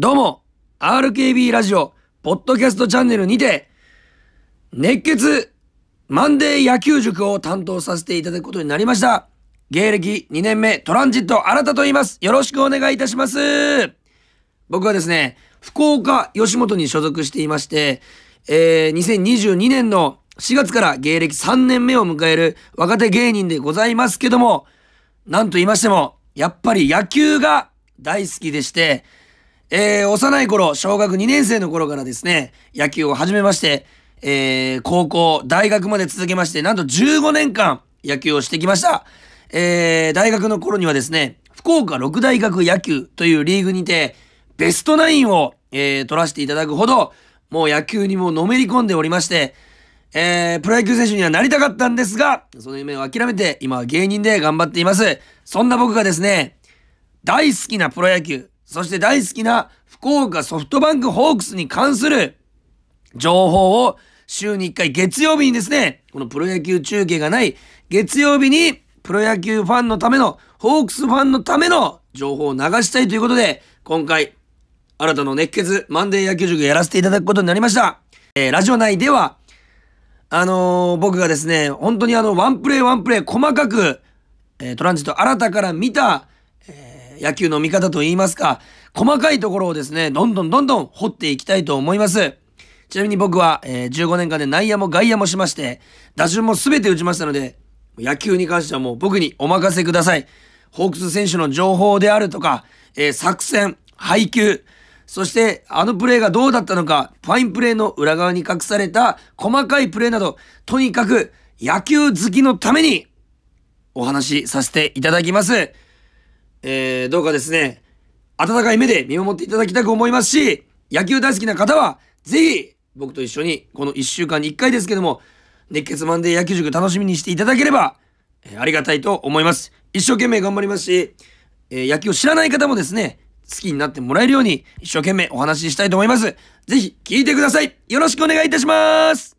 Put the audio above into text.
どうも、RKB ラジオ、ポッドキャストチャンネルにて、熱血マンデー野球塾を担当させていただくことになりました。芸歴2年目、トランジット新田と言います。よろしくお願いいたします。僕はですね、福岡吉本に所属していまして、えー、2022年の4月から芸歴3年目を迎える若手芸人でございますけども、なんと言いましても、やっぱり野球が大好きでして、えー、幼い頃、小学2年生の頃からですね、野球を始めまして、えー、高校、大学まで続けまして、なんと15年間野球をしてきました。えー、大学の頃にはですね、福岡六大学野球というリーグにて、ベストナインを、えー、取らせていただくほど、もう野球にものめり込んでおりまして、えー、プロ野球選手にはなりたかったんですが、その夢を諦めて、今は芸人で頑張っています。そんな僕がですね、大好きなプロ野球、そして大好きな福岡ソフトバンクホークスに関する情報を週に1回月曜日にですね、このプロ野球中継がない月曜日にプロ野球ファンのための、ホークスファンのための情報を流したいということで、今回、新たな熱血マンデー野球塾やらせていただくことになりました。えー、ラジオ内では、あのー僕がですね、本当にあの、ワンプレーワンプレー細かく、えートランジット新たから見た、えー野球の見方といいますか、細かいところをですね、どんどんどんどん掘っていきたいと思います。ちなみに僕は、えー15年間で内野も外野もしまして、打順も全て打ちましたので、野球に関してはもう僕にお任せください。ホークス選手の情報であるとか、えー作戦、配球、そしてあのプレーがどうだったのか、ファインプレーの裏側に隠された細かいプレーなど、とにかく野球好きのためにお話しさせていただきます。えー、どうかですね、温かい目で見守っていただきたく思いますし、野球大好きな方は、ぜひ、僕と一緒に、この1週間に1回ですけども、熱血マンデー野球塾楽しみにしていただければ、えーありがたいと思います。一生懸命頑張りますし、えー野球を知らない方もですね、好きになってもらえるように、一生懸命お話ししたいと思います。ぜひ、聞いてください。よろしくお願いいたします。